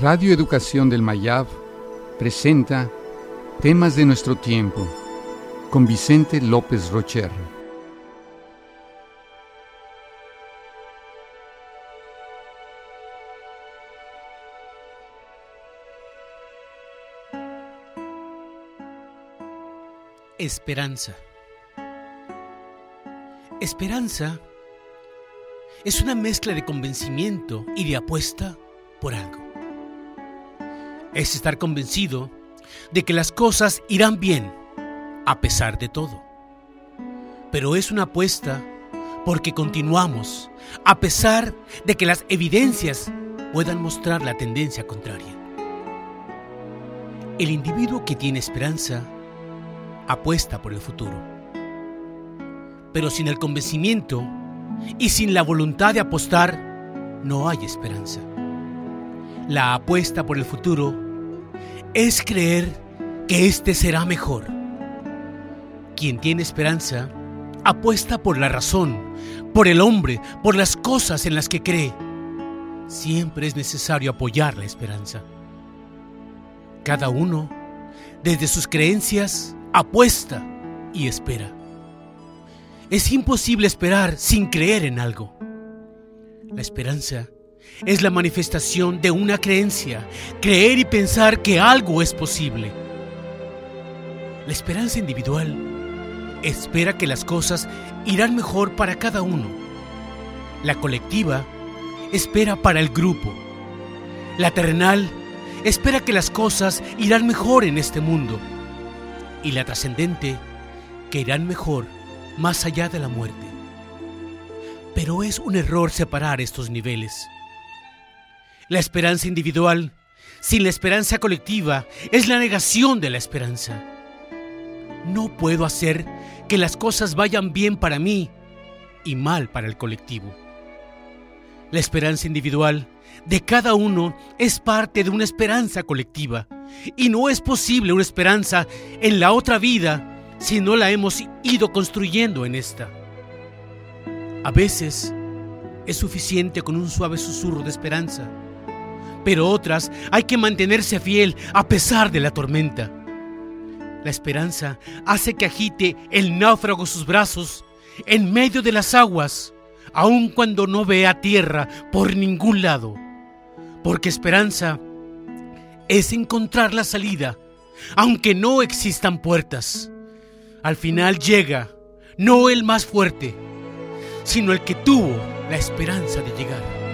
Radio Educación del Mayab presenta Temas de nuestro tiempo con Vicente López Rocher. Esperanza. Esperanza es una mezcla de convencimiento y de apuesta por algo. Es estar convencido de que las cosas irán bien a pesar de todo. Pero es una apuesta porque continuamos a pesar de que las evidencias puedan mostrar la tendencia contraria. El individuo que tiene esperanza apuesta por el futuro. Pero sin el convencimiento y sin la voluntad de apostar, no hay esperanza. La apuesta por el futuro es creer que éste será mejor. Quien tiene esperanza apuesta por la razón, por el hombre, por las cosas en las que cree. Siempre es necesario apoyar la esperanza. Cada uno, desde sus creencias, apuesta y espera. Es imposible esperar sin creer en algo. La esperanza es la manifestación de una creencia, creer y pensar que algo es posible. La esperanza individual espera que las cosas irán mejor para cada uno. La colectiva espera para el grupo. La terrenal espera que las cosas irán mejor en este mundo. Y la trascendente que irán mejor más allá de la muerte. Pero es un error separar estos niveles. La esperanza individual, sin la esperanza colectiva, es la negación de la esperanza. No puedo hacer que las cosas vayan bien para mí y mal para el colectivo. La esperanza individual de cada uno es parte de una esperanza colectiva y no es posible una esperanza en la otra vida si no la hemos ido construyendo en esta. A veces es suficiente con un suave susurro de esperanza, pero otras hay que mantenerse fiel a pesar de la tormenta. La esperanza hace que agite el náufrago sus brazos en medio de las aguas, aun cuando no vea tierra por ningún lado, porque esperanza es encontrar la salida, aunque no existan puertas. Al final llega no el más fuerte, sino el que tuvo la esperanza de llegar.